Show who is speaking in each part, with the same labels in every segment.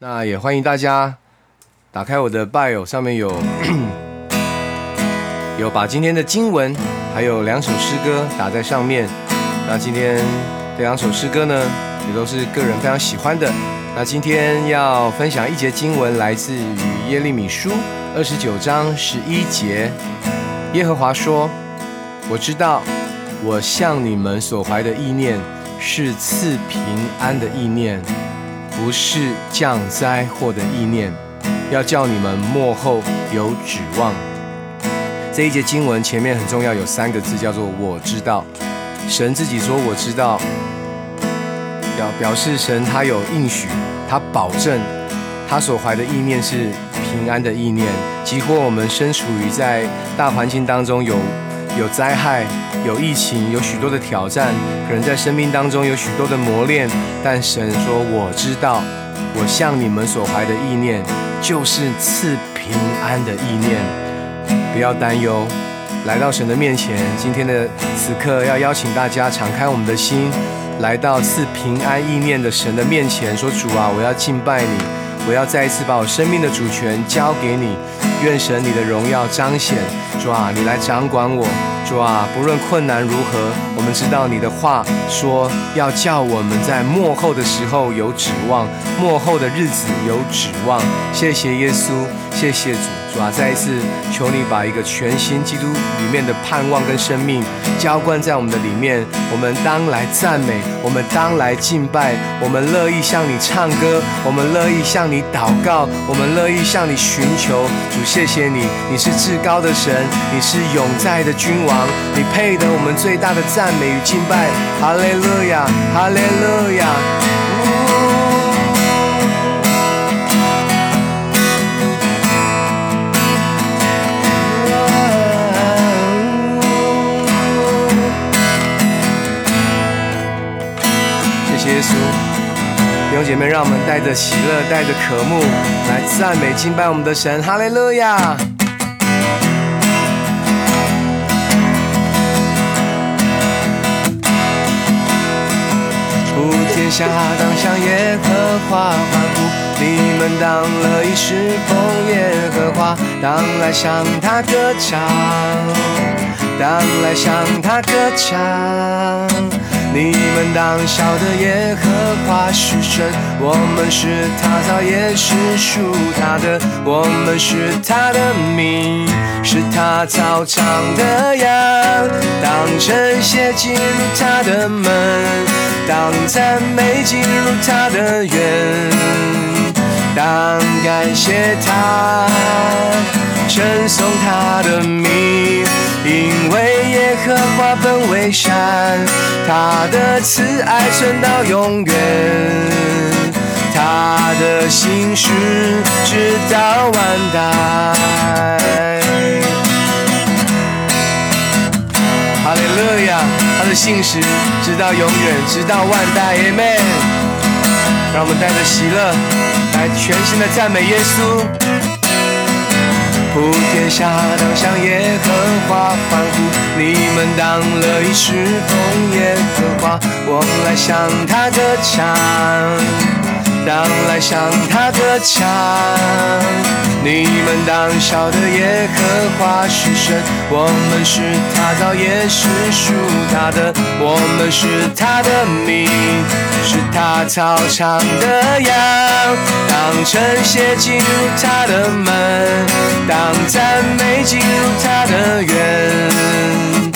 Speaker 1: 那也欢迎大家打开我的 bio，上面有 有把今天的经文还有两首诗歌打在上面。那今天这两首诗歌呢，也都是个人非常喜欢的。那今天要分享一节经文，来自于耶利米书二十九章十一节。耶和华说：“我知道，我向你们所怀的意念是赐平安的意念。”不是降灾祸的意念，要叫你们幕后有指望。这一节经文前面很重要，有三个字叫做“我知道”。神自己说“我知道”，表表示神他有应许，他保证他所怀的意念是平安的意念。即或我们身处于在大环境当中有有灾害、有疫情、有许多的挑战，可能在生命当中有许多的磨练，但神说：“我知道，我向你们所怀的意念，就是赐平安的意念。不要担忧，来到神的面前。今天的此刻，要邀请大家敞开我们的心，来到赐平安意念的神的面前，说：主啊，我要敬拜你，我要再一次把我生命的主权交给你。愿神你的荣耀彰显。主啊，你来掌管我。”说啊，不论困难如何，我们知道你的话说要叫我们在幕后的时候有指望，幕后的日子有指望。谢谢耶稣，谢谢主。主啊，再一次求你把一个全新基督里面的盼望跟生命浇灌在我们的里面。我们当来赞美，我们当来敬拜，我们乐意向你唱歌，我们乐意向你祷告，我们乐意向你寻求。主，谢谢你，你是至高的神，你是永在的君王。你配得我们最大的赞美与敬拜，哈利路亚，哈利路亚。耶稣，弟兄姐妹，让我们带着喜乐，带着渴慕，来赞美敬拜我们的神，哈利路亚。天下当向耶和华欢呼，你们当乐意侍奉耶和华，当来向他歌唱，当来向他歌唱。你们当晓的耶和华是神，我们是他造，也是属他的，我们是他的名，是他操场的羊，当晨血进入他的门，当赞美进入他的园，当感谢他，称颂他的名。因为耶和华本为善，他的慈爱存到永远，他的心事直到万代。哈利路亚，他的信实直到永远，直到万代。Amen。让我们带着喜乐来全新的赞美耶稣。普天下当向耶和华欢呼，你们当乐意侍奉耶和华，我来向他歌唱。当来向他歌唱，你们当晓得耶和华是神，我们是他造，也是属他的，我们是他的名，是他草场的羊。当晨曦进入他的门，当赞美进入他的园，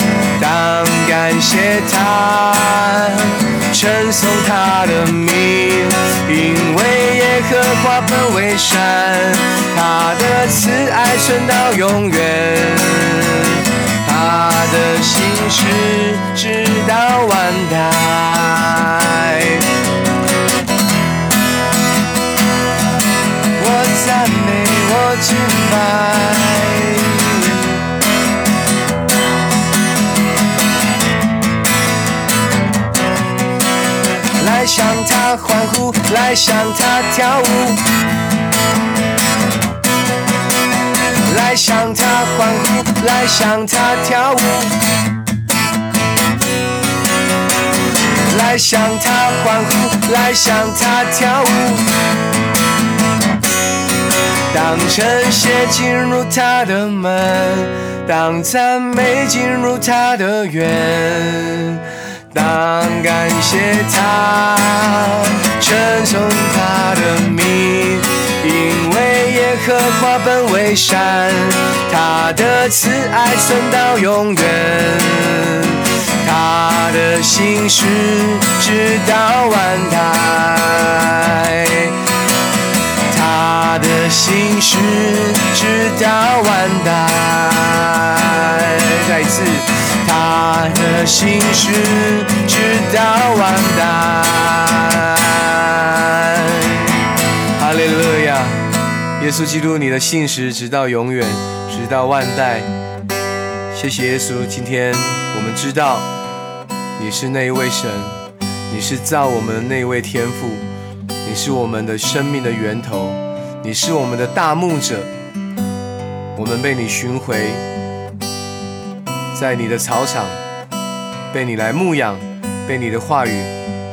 Speaker 1: 当感谢他。称颂他的名，因为耶和华本为善，他的慈爱存到永远，他的心事直到万代。我赞美，我敬拜。欢呼，来向他跳舞，来向他欢呼，来向他跳舞，来向他欢呼，来向他跳舞。当晨曦进入他的门，当赞美进入他的园，当感谢他，称颂他的名，因为耶和华本为善，他的慈爱存到永远。他的心事直到万代，他的心事直到万代。再一次，他的心事直到万代。哈利路亚，耶稣基督，你的信实直到永远，直到万代。谢谢耶稣，今天我们知道你是那一位神，你是造我们的那一位天父，你是我们的生命的源头，你是我们的大牧者。我们被你寻回，在你的草场，被你来牧养，被你的话语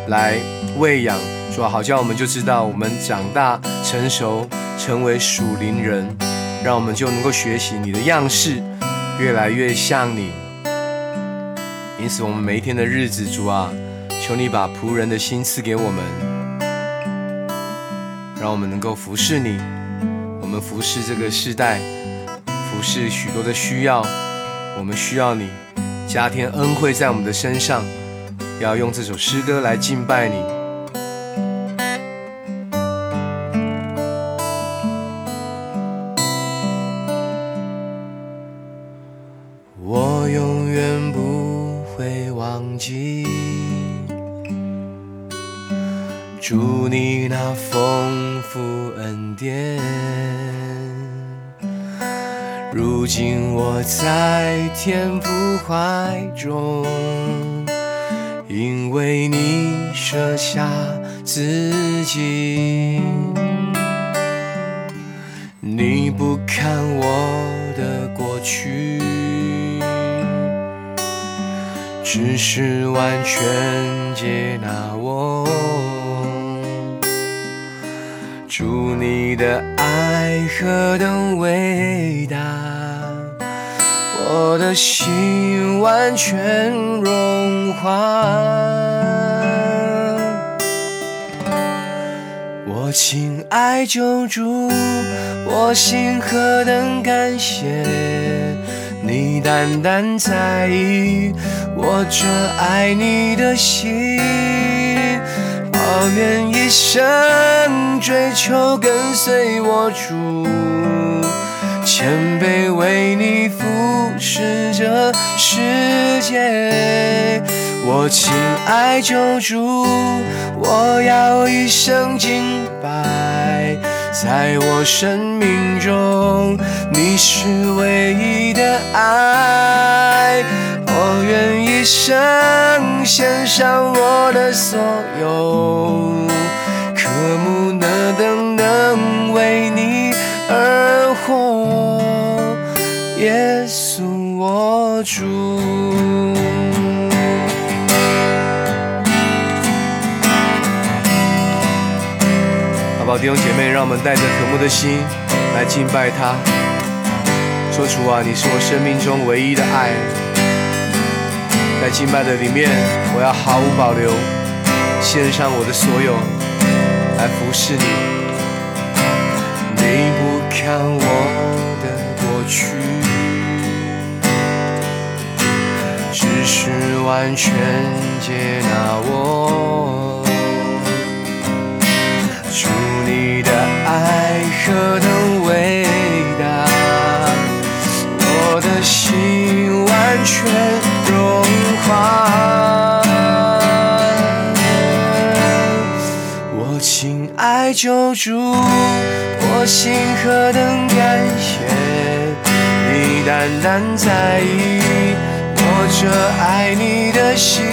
Speaker 1: 来喂养，主啊，好像我们就知道我们长大成熟，成为属灵人，让我们就能够学习你的样式。越来越像你，因此，我们每一天的日子，主啊，求你把仆人的心赐给我们，让我们能够服侍你。我们服侍这个世代，服侍许多的需要，我们需要你加添恩惠在我们的身上，要用这首诗歌来敬拜你。我永远不会忘记祝你那风如今我在天父怀中，因为你舍下自己，你不看我的过去，只是完全接纳我。祝你的爱何等伟大，我的心完全融化。我亲爱救主，我心何等感谢，你单单在意我这爱你的心。我愿一生追求跟随我主，谦卑为你服侍这世界。我亲爱救主，我要一生敬拜，在我生命中你是唯一的爱。我愿一生献上我的所有，渴慕的等能为你而活，耶稣我主。好不好，弟兄姐妹，让我们带着渴慕的心来敬拜他，说主啊，你是我生命中唯一的爱。在敬拜的里面，我要毫无保留献上我的所有来服侍你。你不看我的过去，完全接纳我。祝你的爱何等伟大，我的心完全融化。我亲爱救主，我心何等感谢，你单单在意我这爱你的心。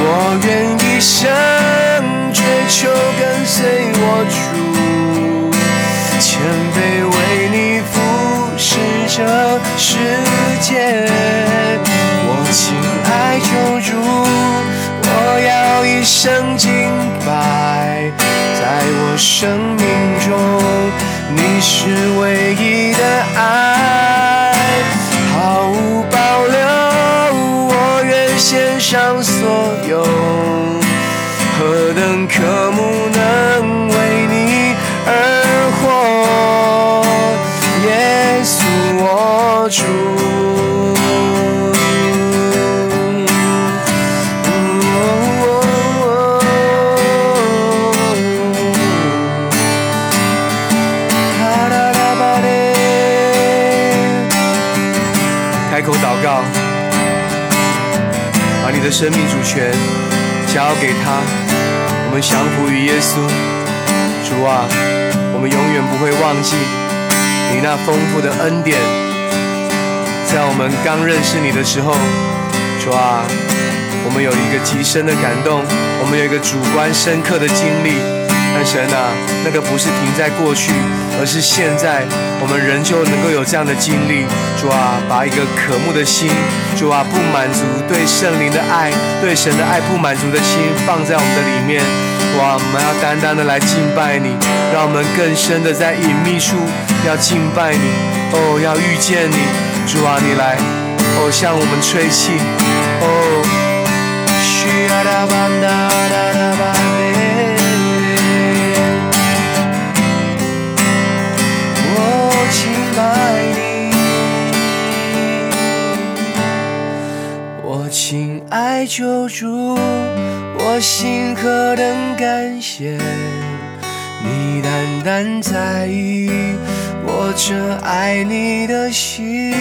Speaker 1: 我愿一生追求跟随我主，谦卑为你服侍这世界。我亲爱救主，我要一生敬拜，在我生命中。你是唯一的爱，献上所有，何等渴慕生命主权交给他。我们降服于耶稣，主啊，我们永远不会忘记你那丰富的恩典。在我们刚认识你的时候，主啊，我们有一个极深的感动，我们有一个主观深刻的经历。但神啊，那个不是停在过去，而是现在，我们仍旧能够有这样的经历。主啊，把一个渴慕的心，主啊，不满足对圣灵的爱，对神的爱不满足的心，放在我们的里面。哇，我们要单单的来敬拜你，让我们更深的在隐秘处要敬拜你。哦，要遇见你，主啊，你来，哦，向我们吹气，哦，救主，我心何等感谢你单单在意我这爱你的心，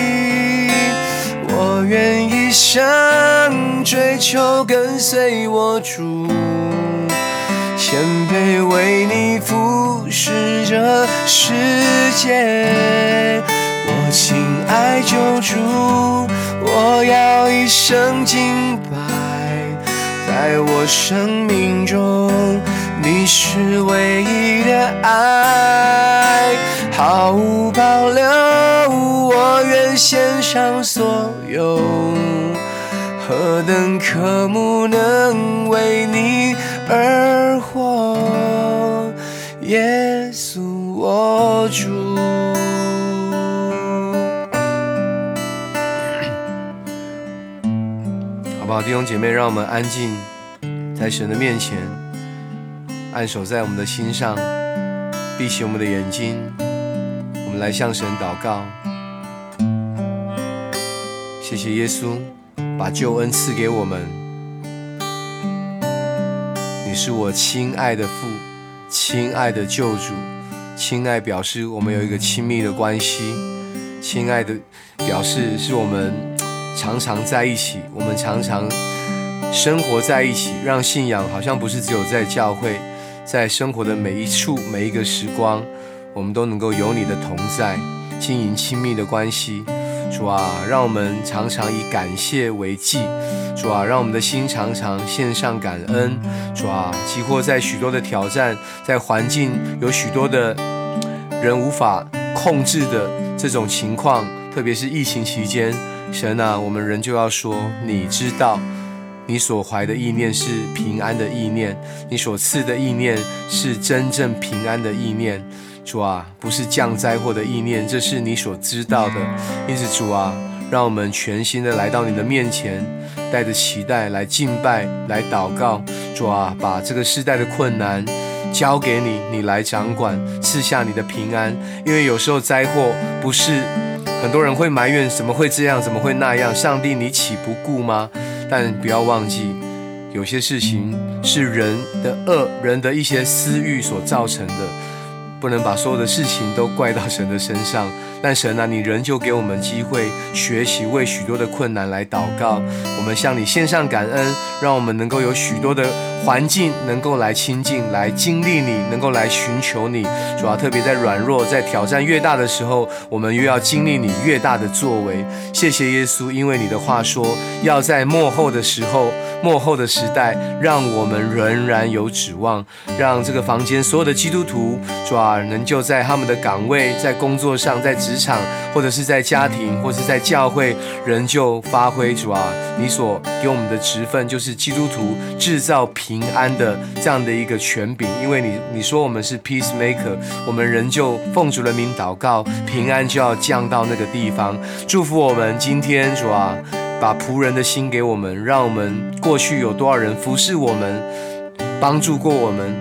Speaker 1: 我愿一生追求跟随我主。谦卑为你服侍这世界，我亲爱救主，我要一生敬拜，在我生命中你是唯一的爱，毫无保留，我愿献上所有，何等渴慕能为你。而活，耶稣我主。好，弟兄姐妹，让我们安静在神的面前，按手在我们的心上，闭起我们的眼睛，我们来向神祷告。谢谢耶稣，把救恩赐给我们。你是我亲爱的父，亲爱的救主，亲爱表示我们有一个亲密的关系，亲爱的表示是我们常常在一起，我们常常生活在一起，让信仰好像不是只有在教会，在生活的每一处每一个时光，我们都能够有你的同在，经营亲密的关系。主啊，让我们常常以感谢为祭。主啊，让我们的心常常献上感恩。主啊，几乎在许多的挑战，在环境有许多的 人无法控制的这种情况，特别是疫情期间，神啊，我们仍旧要说，你知道，你所怀的意念是平安的意念，你所赐的意念是真正平安的意念。主啊，不是降灾祸的意念，这是你所知道的。因此，主啊，让我们全心的来到你的面前，带着期待来敬拜、来祷告。主啊，把这个世代的困难交给你，你来掌管，赐下你的平安。因为有时候灾祸不是很多人会埋怨，怎么会这样，怎么会那样？上帝，你岂不顾吗？但不要忘记，有些事情是人的恶人的一些私欲所造成的。不能把所有的事情都怪到神的身上，但神啊，你仍旧给我们机会学习，为许多的困难来祷告。我们向你献上感恩，让我们能够有许多的环境能够来亲近、来经历你，能够来寻求你。主要特别在软弱、在挑战越大的时候，我们越要经历你越大的作为。谢谢耶稣，因为你的话说，要在幕后的时候。幕后的时代，让我们仍然有指望，让这个房间所有的基督徒，主啊，能就在他们的岗位，在工作上，在职场，或者是在家庭，或者是在教会，仍旧发挥主啊，你所给我们的职分，就是基督徒制造平安的这样的一个权柄。因为你你说我们是 peacemaker，我们仍旧奉主的名祷告，平安就要降到那个地方，祝福我们今天主啊。把仆人的心给我们，让我们过去有多少人服侍我们，帮助过我们。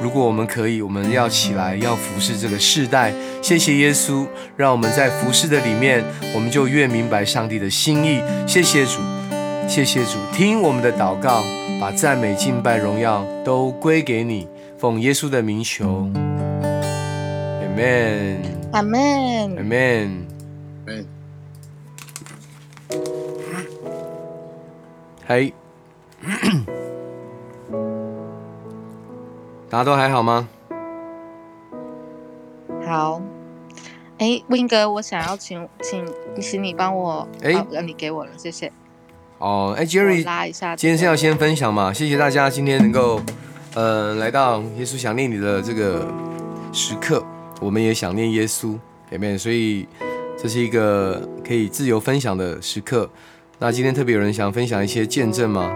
Speaker 1: 如果我们可以，我们要起来，要服侍这个世代。谢谢耶稣，让我们在服侍的里面，我们就越明白上帝的心意。谢谢主，谢谢主，听我们的祷告，把赞美、敬拜、荣耀都归给你，奉耶稣的名求。Amen，Amen，Amen。嘿，大家都还好吗？
Speaker 2: 好。哎，Win 哥，我想要请请请你帮我，哎，让你给我了，谢谢。
Speaker 1: 哦，哎，Jerry，
Speaker 2: 拉一下。
Speaker 1: 今天是要先分享嘛？谢谢大家今天能够，呃，来到耶稣想念你的这个时刻，我们也想念耶稣，里面，所以这是一个可以自由分享的时刻。那今天特别有人想分享一些见证吗？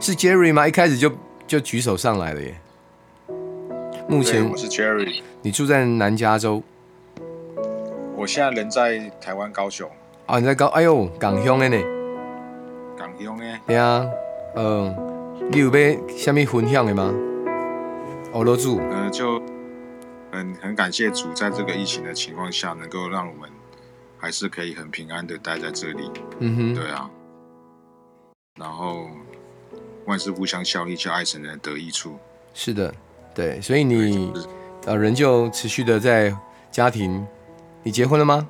Speaker 1: 是 Jerry 吗？一开始就就举手上来了耶。目前
Speaker 3: 我是 Jerry，
Speaker 1: 你住在南加州。
Speaker 3: 我现在人在台湾高雄。
Speaker 1: 啊，你在高？哎呦，港乡的呢？
Speaker 3: 港乡的。
Speaker 1: 对啊，嗯，你有被下面分享的吗？欧罗住。
Speaker 3: 嗯，就很很感谢主，在这个疫情的情况下，能够让我们。还是可以很平安的待在这里，嗯哼，对啊，然后万事互相效力，叫爱神人得益处。
Speaker 1: 是的，对，所以你呃，人就持续的在家庭，你结婚了吗？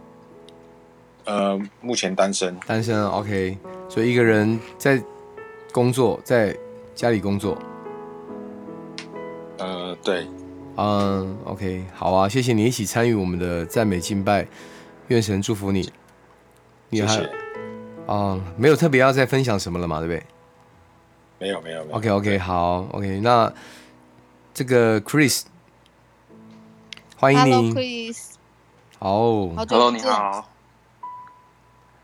Speaker 3: 呃，目前单身，
Speaker 1: 单身，OK，所以一个人在工作，在家里工作。
Speaker 3: 呃，对，
Speaker 1: 嗯，OK，好啊，谢谢你一起参与我们的赞美敬拜。愿神祝福你。
Speaker 3: 谢谢。
Speaker 1: 啊，没有特别要再分享什么了嘛，对不对？
Speaker 3: 没有，没有。没有
Speaker 1: OK OK，好 OK。那这个 Chris，欢迎
Speaker 2: 你。Chris。
Speaker 1: 好。
Speaker 4: Hello，你好。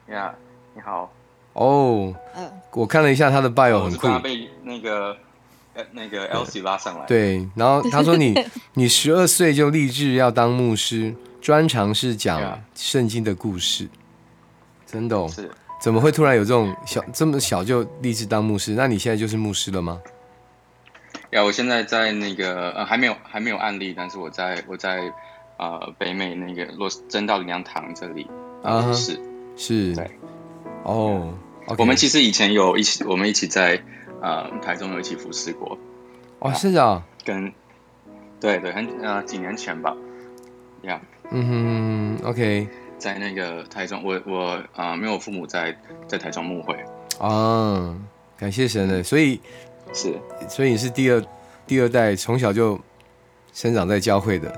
Speaker 4: 呀，你好。
Speaker 1: 哦。嗯。我看了一下他的 bio，很酷。
Speaker 4: 他被那个呃那个 Elsie 拉上来。
Speaker 1: 对，然后他说你 你十二岁就立志要当牧师。专长是讲圣经的故事，真的哦？
Speaker 4: 是？
Speaker 1: 怎么会突然有这种小这么小就立志当牧师？那你现在就是牧师了吗？
Speaker 4: 呀，我现在在那个呃还没有还没有案例，但是我在我在呃北美那个洛真道灵粮堂这里啊是
Speaker 1: 是，
Speaker 4: 对。
Speaker 1: 哦，
Speaker 4: 我们其实以前有一起我们一起在呃台中有一起服侍过。
Speaker 1: 哦是啊，
Speaker 4: 跟对对很呃几年前吧，呀。
Speaker 1: 嗯哼，OK，
Speaker 4: 在那个台中，我我啊没有父母在在台中牧会。
Speaker 1: 啊，感谢神的，所以
Speaker 4: 是，
Speaker 1: 所以你是第二第二代，从小就生长在教会的，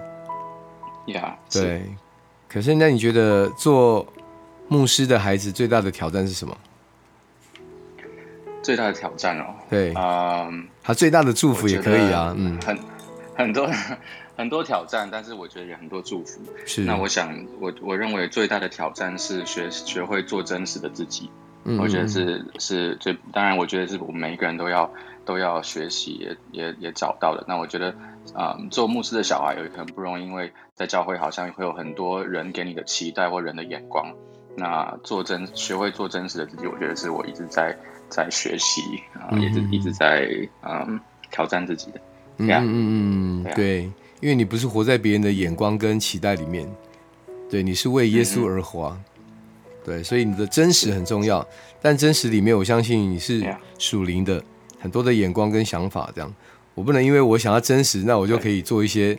Speaker 4: 呀，
Speaker 1: 对。可是那你觉得做牧师的孩子最大的挑战是什么？
Speaker 4: 最大的挑战哦，
Speaker 1: 对，啊，他最大的祝福也可以啊，
Speaker 4: 嗯，很很多。很多挑战，但是我觉得也很多祝福。
Speaker 1: 是，
Speaker 4: 那我想，我我认为最大的挑战是学学会做真实的自己。嗯，我觉得是是最，当然，我觉得是我们每一个人都要都要学习，也也也找到的。那我觉得，啊，做牧师的小孩有很不容易，因为在教会好像会有很多人给你的期待或人的眼光。那做真学会做真实的自己，我觉得是我一直在在学习啊，也是一直在嗯挑战自己的。
Speaker 1: 嗯嗯嗯，对。因为你不是活在别人的眼光跟期待里面，对，你是为耶稣而活，对，所以你的真实很重要。但真实里面，我相信你是属灵的，很多的眼光跟想法，这样，我不能因为我想要真实，那我就可以做一些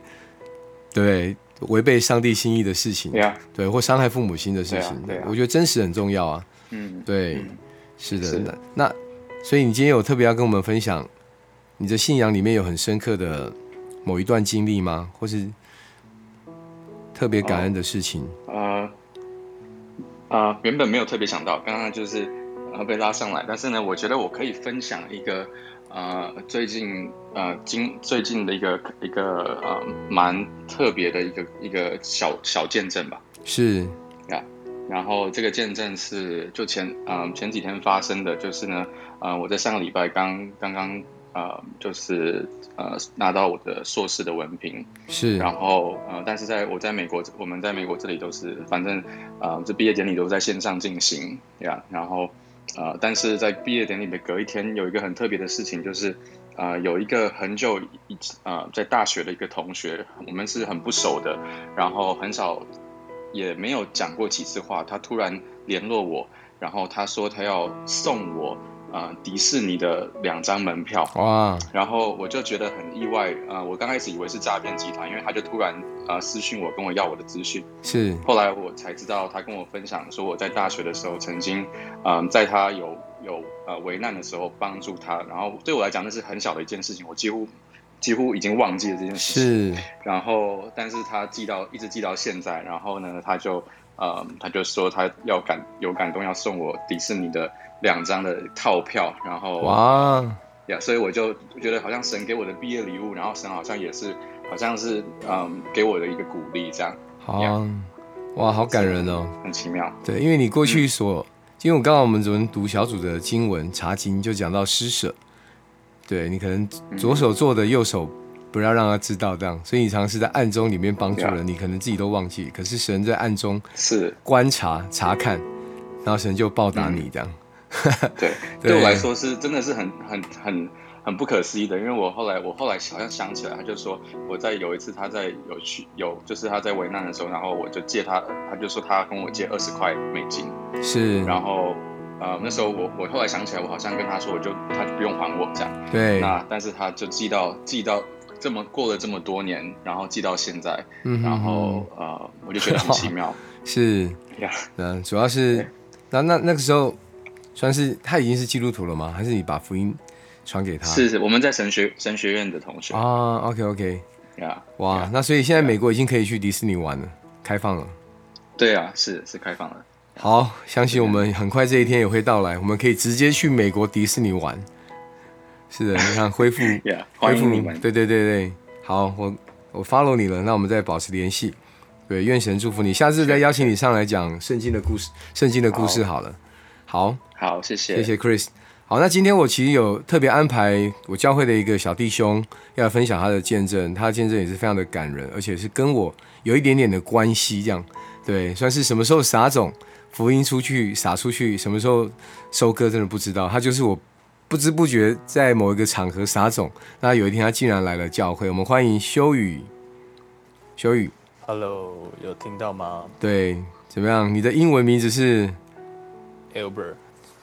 Speaker 1: 对违背上帝心意的事情，对，或伤害父母心的事情。对，我觉得真实很重要啊。嗯，对，是的。那所以你今天有特别要跟我们分享，你的信仰里面有很深刻的。某一段经历吗？或是特别感恩的事情？
Speaker 4: 呃，啊，原本没有特别想到，刚刚就是然后被拉上来。但是呢，我觉得我可以分享一个呃最近呃今最近的一个一个呃蛮特别的一个一个小小见证吧。
Speaker 1: 是
Speaker 4: 呀，然后这个见证是就前嗯前几天发生的，就是呢呃我在上个礼拜刚刚刚。呃，就是呃，拿到我的硕士的文凭
Speaker 1: 是，
Speaker 4: 然后呃，但是在我在美国，我们在美国这里都是，反正呃，这毕业典礼都在线上进行，对呀，然后呃，但是在毕业典礼的隔一天，有一个很特别的事情，就是呃，有一个很久一呃，在大学的一个同学，我们是很不熟的，然后很少也没有讲过几次话，他突然联络我，然后他说他要送我。呃，迪士尼的两张门票哇，然后我就觉得很意外，呃，我刚开始以为是诈骗集团，因为他就突然呃私讯我，跟我要我的资讯，
Speaker 1: 是，
Speaker 4: 后来我才知道，他跟我分享说我在大学的时候曾经，嗯，在他有有呃危难的时候帮助他，然后对我来讲那是很小的一件事情，我几乎几乎已经忘记了这件事情，是，然后但是他记到一直记到现在，然后呢，他就呃他就说他要感有感动要送我迪士尼的。两张的套票，然后哇呀，所以我就觉得好像神给我的毕业礼物，然后神好像也是好像是嗯给我的一个鼓励这样。
Speaker 1: 好哇，好感人哦，
Speaker 4: 很奇妙。
Speaker 1: 对，因为你过去所，因为我刚刚我们昨天读小组的经文查经，就讲到施舍，对你可能左手做的，右手不要让他知道这样，所以你尝试在暗中里面帮助人，你可能自己都忘记，可是神在暗中
Speaker 4: 是。
Speaker 1: 观察查看，然后神就报答你这样。
Speaker 4: 对，对我来说是真的是很很很很不可思议的，因为我后来我后来好像想起来，他就说我在有一次他在有去有就是他在危难的时候，然后我就借他，他就说他跟我借二十块美金，
Speaker 1: 是，
Speaker 4: 然后呃那时候我我后来想起来，我好像跟他说我就他就不用还我这样，
Speaker 1: 对，
Speaker 4: 那但是他就寄到寄到这么过了这么多年，然后记到现在，嗯然后呃我就觉得很奇妙，
Speaker 1: 是呀，嗯，主要是那那那个时候。算是他已经是基督徒了吗？还是你把福音传给他？
Speaker 4: 是是，我们在神学神学院的同学
Speaker 1: 啊。OK OK，
Speaker 4: 呀，
Speaker 1: 哇，那所以现在美国已经可以去迪士尼玩了，开放了。
Speaker 4: 对啊，是是开放了。
Speaker 1: 好，相信我们很快这一天也会到来，我们可以直接去美国迪士尼玩。是的，你看恢复，
Speaker 4: 恢复你们。
Speaker 1: 对对对对，好，我我 follow 你了，那我们再保持联系。对，愿神祝福你，下次再邀请你上来讲圣经的故事，圣经的故事好了。好。
Speaker 4: 好，谢谢，
Speaker 1: 谢谢 Chris。好，那今天我其实有特别安排我教会的一个小弟兄要分享他的见证，他的见证也是非常的感人，而且是跟我有一点点的关系，这样对，算是什么时候撒种，福音出去撒出去，什么时候收割，真的不知道。他就是我不知不觉在某一个场合撒种，那有一天他竟然来了教会。我们欢迎修宇，修宇
Speaker 5: ，Hello，有听到吗？
Speaker 1: 对，怎么样？你的英文名字是
Speaker 5: Albert。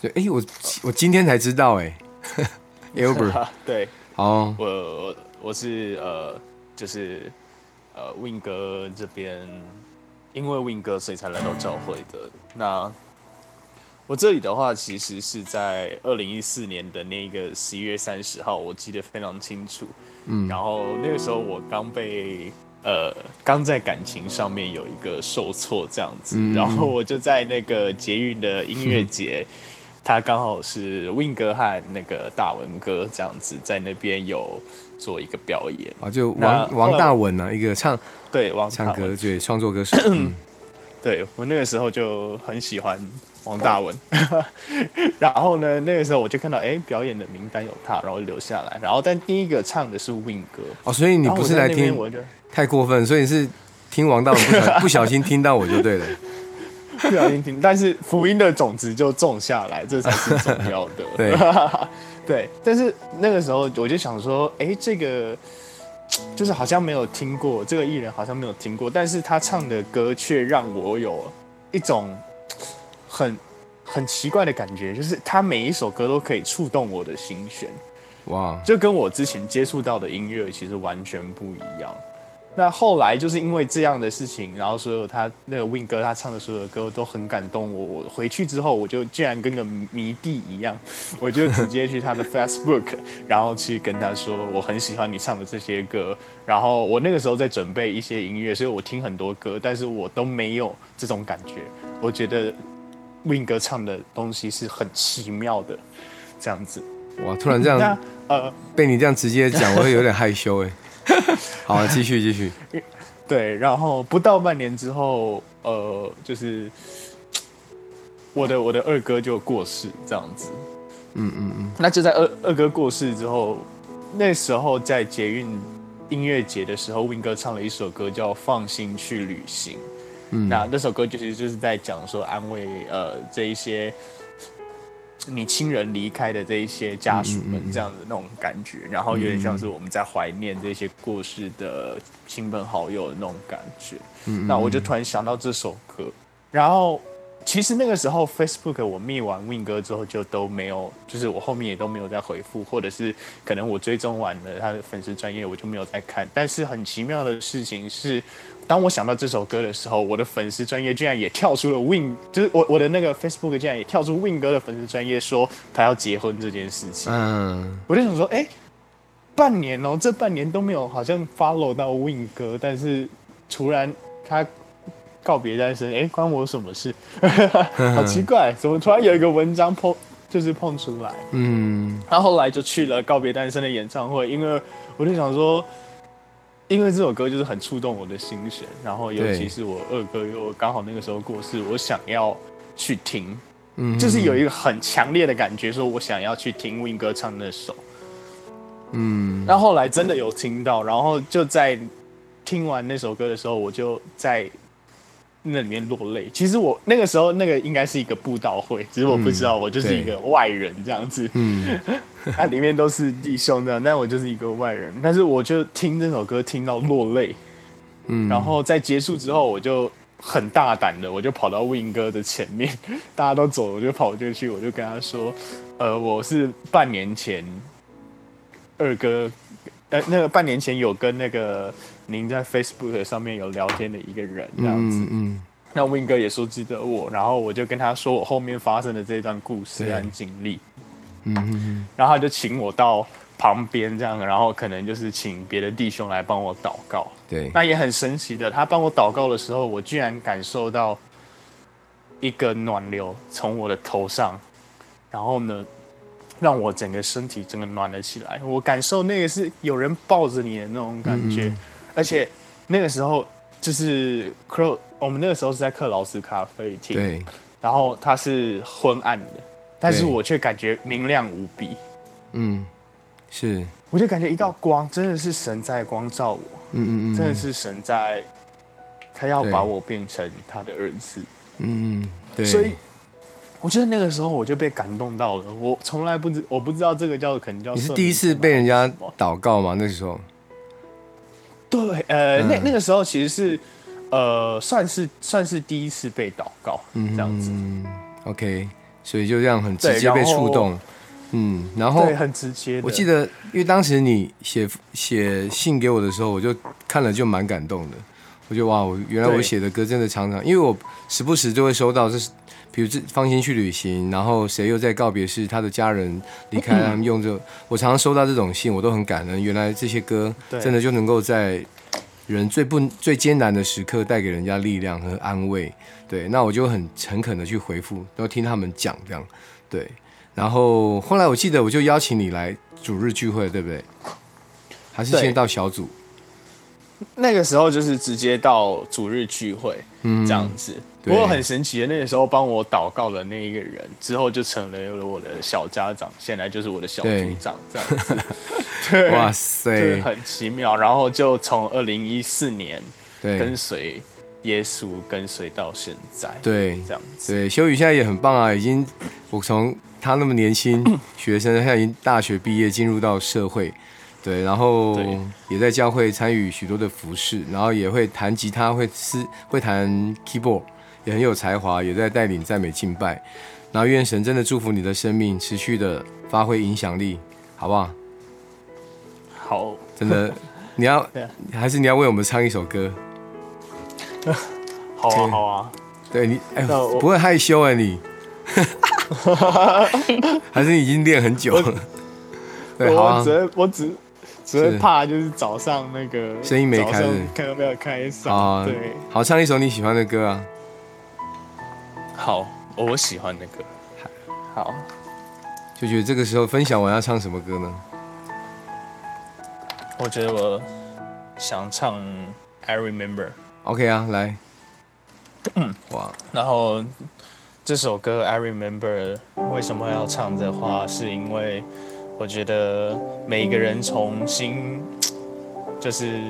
Speaker 1: 对，哎，我我今天才知道，哎，Albert，
Speaker 5: 对，
Speaker 1: 好，
Speaker 5: 我我我是呃，就是呃，Win 哥这边，因为 Win 哥所以才来到教会的。那我这里的话，其实是在二零一四年的那个十一月三十号，我记得非常清楚。嗯，然后那个时候我刚被呃，刚在感情上面有一个受挫这样子，然后我就在那个捷运的音乐节。他刚好是 Win 哥和那个大文哥这样子在那边有做一个表演。
Speaker 1: 啊，就王王大文啊，一个唱
Speaker 5: 对王
Speaker 1: 唱歌对创作歌手，
Speaker 5: 对我那个时候就很喜欢王大文，然后呢那个时候我就看到哎表演的名单有他，然后留下来，然后但第一个唱的是 Win 哥
Speaker 1: 哦，所以你不是来听太过分，所以是听王大文不不小心听到我就对了。
Speaker 5: 不小心听，但是福音的种子就种下来，这才是重要的。
Speaker 1: 对，
Speaker 5: 对。但是那个时候我就想说，哎，这个就是好像没有听过这个艺人，好像没有听过，但是他唱的歌却让我有一种很很奇怪的感觉，就是他每一首歌都可以触动我的心弦。哇，就跟我之前接触到的音乐其实完全不一样。那后来就是因为这样的事情，然后所有他那个 Win 哥他唱的所有的歌都很感动我。我回去之后，我就竟然跟个迷弟一样，我就直接去他的 Facebook，然后去跟他说我很喜欢你唱的这些歌。然后我那个时候在准备一些音乐，所以我听很多歌，但是我都没有这种感觉。我觉得 Win 哥唱的东西是很奇妙的，这样子。
Speaker 1: 哇，突然这样，呃，被你这样直接讲，我会有点害羞哎。好，继续继续。
Speaker 5: 对，然后不到半年之后，呃，就是我的我的二哥就过世，这样子。嗯嗯嗯。那就在二二哥过世之后，那时候在捷运音乐节的时候，Win 哥唱了一首歌叫《放心去旅行》。嗯，那那首歌其实就是在讲说安慰呃这一些。你亲人离开的这一些家属们，这样的那种感觉，然后有点像是我们在怀念这些过世的亲朋好友的那种感觉。那我就突然想到这首歌，然后其实那个时候 Facebook 我密完 Win 哥之后就都没有，就是我后面也都没有再回复，或者是可能我追踪完了他的粉丝专业，我就没有再看。但是很奇妙的事情是。当我想到这首歌的时候，我的粉丝专业居然也跳出了 Win，就是我我的那个 Facebook 竟然也跳出 Win 哥的粉丝专业说他要结婚这件事情。嗯，我就想说，哎，半年哦，这半年都没有好像 follow 到 Win 哥，但是突然他告别单身，哎，关我什么事？好奇怪，怎么突然有一个文章碰就是碰出来？嗯，他后来就去了告别单身的演唱会，因为我就想说。因为这首歌就是很触动我的心弦，然后尤其是我二哥又刚好那个时候过世，我想要去听，嗯，就是有一个很强烈的感觉，说我想要去听 Win 哥唱那首，嗯，然后后来真的有听到，然后就在听完那首歌的时候，我就在。那里面落泪。其实我那个时候那个应该是一个布道会，只是我不知道，我就是一个外人这样子。嗯，那里面都是弟兄这样，但我就是一个外人。但是我就听这首歌听到落泪。嗯，然后在结束之后，我就很大胆的，我就跑到 Win 哥的前面，大家都走了，我就跑进去，我就跟他说：“呃，我是半年前二哥，呃，那个半年前有跟那个。”您在 Facebook 上面有聊天的一个人这样子，嗯，那 Win 哥也说记得我，然后我就跟他说我后面发生的这段故事和经历，嗯，然后他就请我到旁边这样，然后可能就是请别的弟兄来帮我祷告，
Speaker 1: 对，
Speaker 5: 那也很神奇的，他帮我祷告的时候，我居然感受到一个暖流从我的头上，然后呢，让我整个身体整个暖了起来，我感受那个是有人抱着你的那种感觉。而且那个时候就是克，我们那个时候是在克劳斯咖啡厅，
Speaker 1: 对，
Speaker 5: 然后它是昏暗的，但是我却感觉明亮无比，
Speaker 1: 嗯，是，
Speaker 5: 我就感觉一道光，真的是神在光照我，嗯嗯嗯，真的是神在，他要把我变成他的儿子，
Speaker 1: 嗯，对，
Speaker 5: 所以我觉得那个时候我就被感动到了，我从来不知，我不知道这个叫可能叫
Speaker 1: 你是第一次被人家祷告吗？那时候。
Speaker 5: 对，呃，那那个时候其实是，呃，算是算是第一次被祷告，嗯，这样子
Speaker 1: ，OK，所以就这样很直接被触动，嗯，然后
Speaker 5: 很直接。
Speaker 1: 我记得，因为当时你写写信给我的时候，我就看了就蛮感动的，我觉得哇，我原来我写的歌真的常常，因为我时不时就会收到这是。比如这放心去旅行，然后谁又在告别式，他的家人离开，他们用这，我常常收到这种信，我都很感恩。原来这些歌真的就能够在人最不最艰难的时刻带给人家力量和安慰。对，那我就很诚恳的去回复，都听他们讲这样。对，然后后来我记得我就邀请你来主日聚会，对不对？还是先到小组？
Speaker 5: 那个时候就是直接到主日聚会，嗯，这样子。不过很神奇的，那个时候帮我祷告的那一个人，之后就成了我的小家长，现在就是我的小组长，这样子。对，哇塞，很奇妙。然后就从二零一四年跟随耶稣，跟随到现在。
Speaker 1: 对，
Speaker 5: 这样子。
Speaker 1: 对，修宇现在也很棒啊，已经我从他那么年轻学生，现在已经大学毕业，进入到社会。对，然后也在教会参与许多的服饰，然后也会弹吉他，会是会弹 keyboard。也很有才华，也在带领赞美敬拜。然后愿神真的祝福你的生命，持续的发挥影响力，好不好？
Speaker 5: 好，
Speaker 1: 真的，你要还是你要为我们唱一首歌？
Speaker 5: 好啊，好啊。
Speaker 1: 对你，哎，不会害羞哎，你？还是你已经练很久了？
Speaker 5: 对，我只我只只会怕，就是早上那个
Speaker 1: 声音没开，
Speaker 5: 看到没有开嗓。对，
Speaker 1: 好，唱一首你喜欢的歌啊。
Speaker 5: 好，我喜欢的歌。好，
Speaker 1: 就觉得这个时候分享完要唱什么歌呢？
Speaker 5: 我觉得我想唱《I Remember》。
Speaker 1: OK 啊，来。
Speaker 5: 嗯，哇，然后这首歌《I Remember》为什么要唱的话，是因为我觉得每一个人重新就是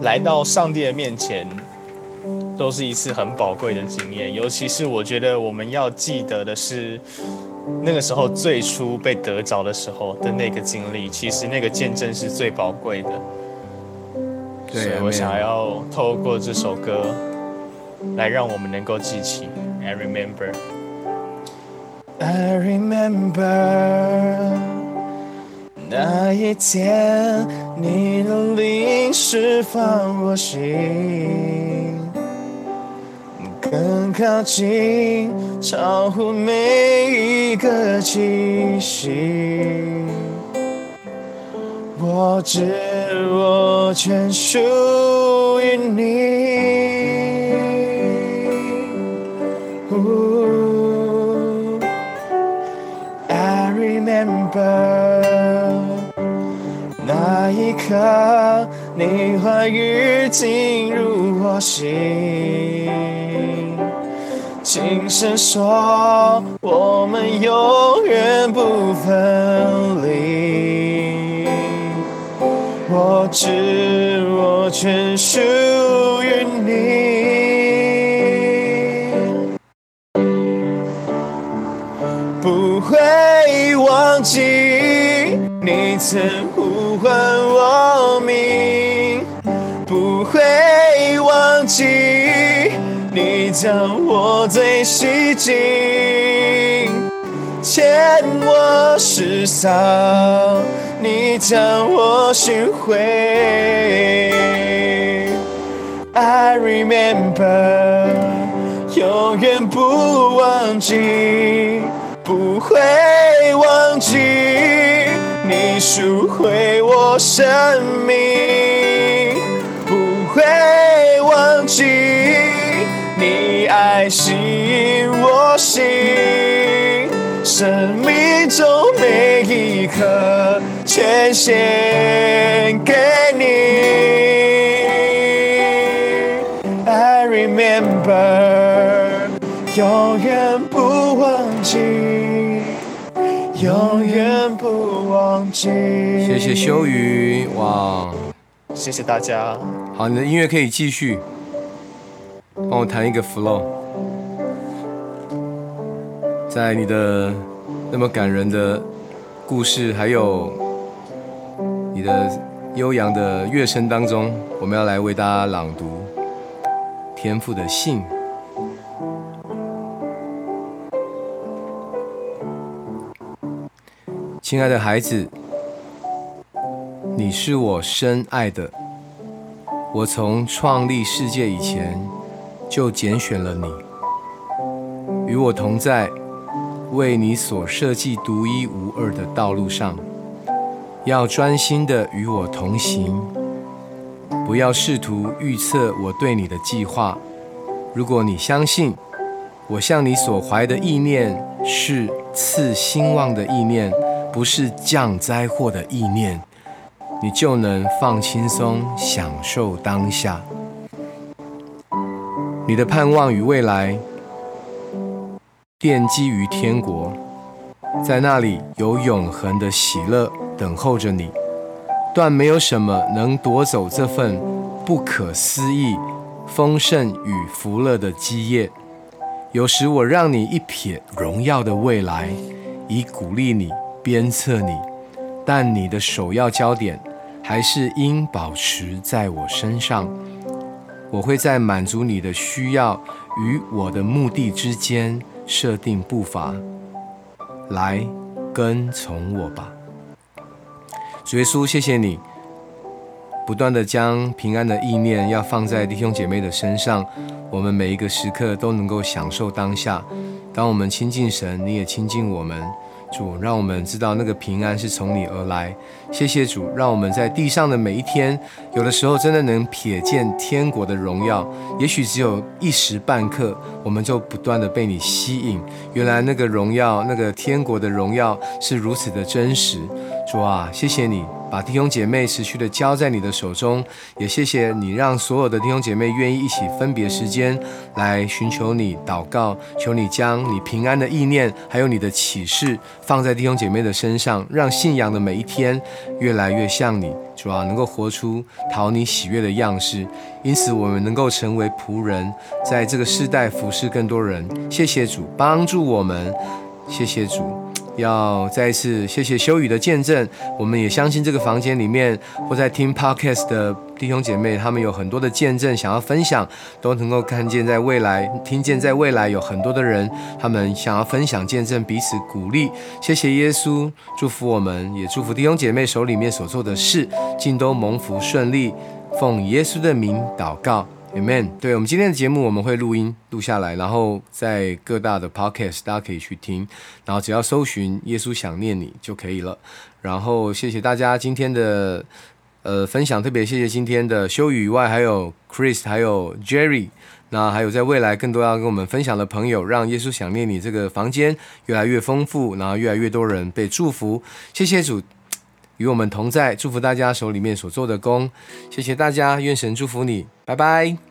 Speaker 5: 来到上帝的面前，都是一次很宝贵的经验。尤其是我觉得我们要记得的是，那个时候最初被得着的时候的那个经历，其实那个见证是最宝贵的。所以我想要透过这首歌。来让我们能够记起。I remember, I remember 那一天，你的灵释放我心，更靠近，超乎每一个气息。我知我全属于你。I remember 那一刻，你话语进入我心，轻声说我们永远不分离。我知我全属于你，不会忘记。你曾呼唤我名，不会忘记。你将我最细紧，牵我世上，你将我寻回。I remember，永远不忘记，不会忘记。你赎回我生命，不会忘记你爱吸引我心，生命中每一刻全献给你。I remember，永远不忘记。永远不忘记。
Speaker 1: 谢谢修宇，哇！
Speaker 5: 谢谢大家。
Speaker 1: 好，你的音乐可以继续，帮我弹一个 flow。在你的那么感人的故事，还有你的悠扬的乐声当中，我们要来为大家朗读天赋的信。亲爱的孩子，你是我深爱的。我从创立世界以前就拣选了你，与我同在，为你所设计独一无二的道路上，要专心的与我同行，不要试图预测我对你的计划。如果你相信我向你所怀的意念是赐兴旺的意念。不是降灾祸的意念，你就能放轻松，享受当下。你的盼望与未来，奠基于天国，在那里有永恒的喜乐等候着你。断没有什么能夺走这份不可思议丰盛与福乐的基业。有时我让你一瞥荣耀的未来，以鼓励你。鞭策你，但你的首要焦点还是应保持在我身上。我会在满足你的需要与我的目的之间设定步伐，来跟从我吧。主耶稣，谢谢你不断的将平安的意念要放在弟兄姐妹的身上，我们每一个时刻都能够享受当下。当我们亲近神，你也亲近我们。主，让我们知道那个平安是从你而来。谢谢主，让我们在地上的每一天，有的时候真的能瞥见天国的荣耀。也许只有一时半刻，我们就不断的被你吸引。原来那个荣耀，那个天国的荣耀是如此的真实。主啊，谢谢你。把弟兄姐妹持续的交在你的手中，也谢谢你让所有的弟兄姐妹愿意一起分别时间来寻求你祷告，求你将你平安的意念还有你的启示放在弟兄姐妹的身上，让信仰的每一天越来越像你，主要能够活出讨你喜悦的样式，因此我们能够成为仆人，在这个世代服侍更多人。谢谢主帮助我们，谢谢主。要再一次谢谢修宇的见证，我们也相信这个房间里面或在听 podcast 的弟兄姐妹，他们有很多的见证想要分享，都能够看见在未来，听见在未来有很多的人，他们想要分享见证，彼此鼓励。谢谢耶稣，祝福我们，也祝福弟兄姐妹手里面所做的事，尽都蒙福顺利。奉耶稣的名祷告。Amen。对我们今天的节目，我们会录音录下来，然后在各大的 podcast 大家可以去听，然后只要搜寻“耶稣想念你”就可以了。然后谢谢大家今天的呃分享，特别谢谢今天的修宇以外，还有 Chris，还有 Jerry，那还有在未来更多要跟我们分享的朋友，让耶稣想念你这个房间越来越丰富，然后越来越多人被祝福。谢谢主。与我们同在，祝福大家手里面所做的工，谢谢大家，愿神祝福你，拜拜。